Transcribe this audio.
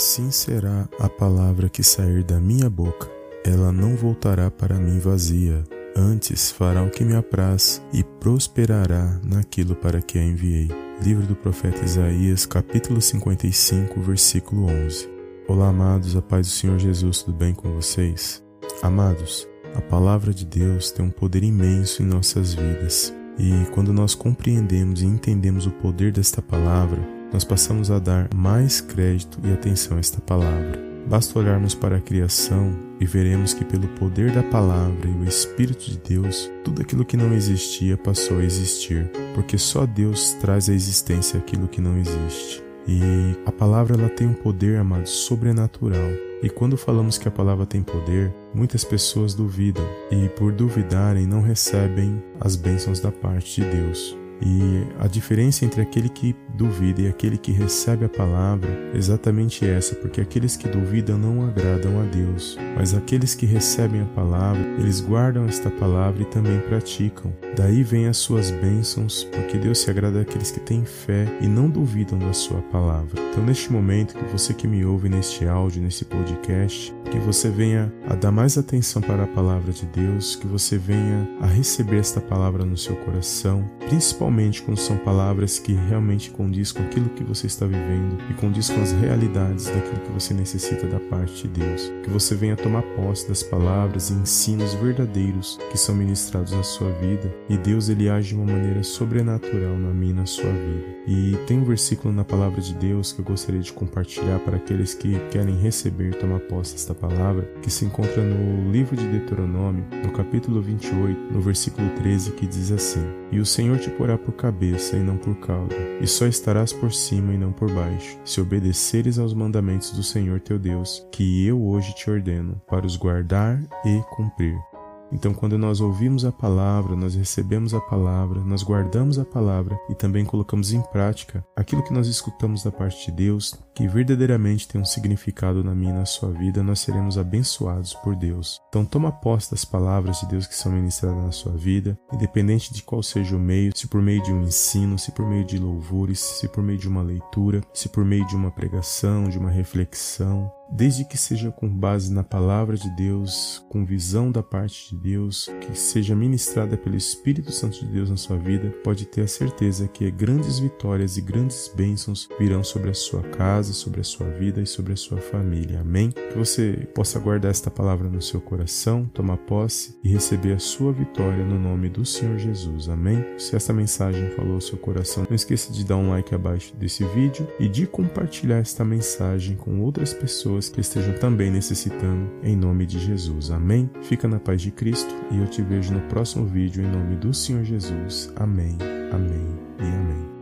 Assim será a palavra que sair da minha boca. Ela não voltará para mim vazia, antes fará o que me apraz e prosperará naquilo para que a enviei. Livro do profeta Isaías, capítulo 55, versículo 11. Olá, amados, a paz do Senhor Jesus, tudo bem com vocês? Amados, a palavra de Deus tem um poder imenso em nossas vidas. E quando nós compreendemos e entendemos o poder desta palavra, nós passamos a dar mais crédito e atenção a esta palavra. Basta olharmos para a criação e veremos que, pelo poder da palavra e o Espírito de Deus, tudo aquilo que não existia passou a existir, porque só Deus traz à existência aquilo que não existe. E a palavra ela tem um poder, amado, sobrenatural. E quando falamos que a palavra tem poder, muitas pessoas duvidam e, por duvidarem, não recebem as bênçãos da parte de Deus. E a diferença entre aquele que duvida e aquele que recebe a palavra é exatamente essa, porque aqueles que duvidam não agradam a Deus, mas aqueles que recebem a palavra, eles guardam esta palavra e também praticam. Daí vêm as suas bênçãos, porque Deus se agrada daqueles que têm fé e não duvidam da sua palavra. Então, neste momento que você que me ouve neste áudio, nesse podcast, que você venha a dar mais atenção para a palavra de Deus, que você venha a receber esta palavra no seu coração, principalmente quando são palavras que realmente condiz com aquilo que você está vivendo e condiz com as realidades daquilo que você necessita da parte de Deus. Que você venha tomar posse das palavras e ensinos verdadeiros que são ministrados na sua vida e Deus ele age de uma maneira sobrenatural na minha e na sua vida. E tem um versículo na palavra de Deus que eu gostaria de compartilhar para aqueles que querem receber, tomar posse desta palavra, que se encontra no livro de Deuteronômio, no capítulo 28, no versículo 13, que diz assim: E o Senhor te porá por cabeça e não por cauda, e só estarás por cima e não por baixo, se obedeceres aos mandamentos do Senhor teu Deus, que eu hoje te ordeno, para os guardar e cumprir. Então, quando nós ouvimos a palavra, nós recebemos a palavra, nós guardamos a palavra e também colocamos em prática aquilo que nós escutamos da parte de Deus, que verdadeiramente tem um significado na minha e na sua vida, nós seremos abençoados por Deus. Então, toma posse das palavras de Deus que são ministradas na sua vida, independente de qual seja o meio, se por meio de um ensino, se por meio de louvores, se por meio de uma leitura, se por meio de uma pregação, de uma reflexão, desde que seja com base na palavra de Deus, com visão da parte de Deus, que seja ministrada pelo Espírito Santo de Deus na sua vida, pode ter a certeza que grandes vitórias e grandes bênçãos virão sobre a sua casa, sobre a sua vida e sobre a sua família. Amém? Que você possa guardar esta palavra no seu coração, tomar posse e receber a sua vitória no nome do Senhor Jesus. Amém? Se esta mensagem falou ao seu coração, não esqueça de dar um like abaixo desse vídeo e de compartilhar esta mensagem com outras pessoas pessoas que estejam também necessitando, em nome de Jesus. Amém? Fica na paz de Cristo e eu te vejo no próximo vídeo em nome do Senhor Jesus. Amém, amém e amém.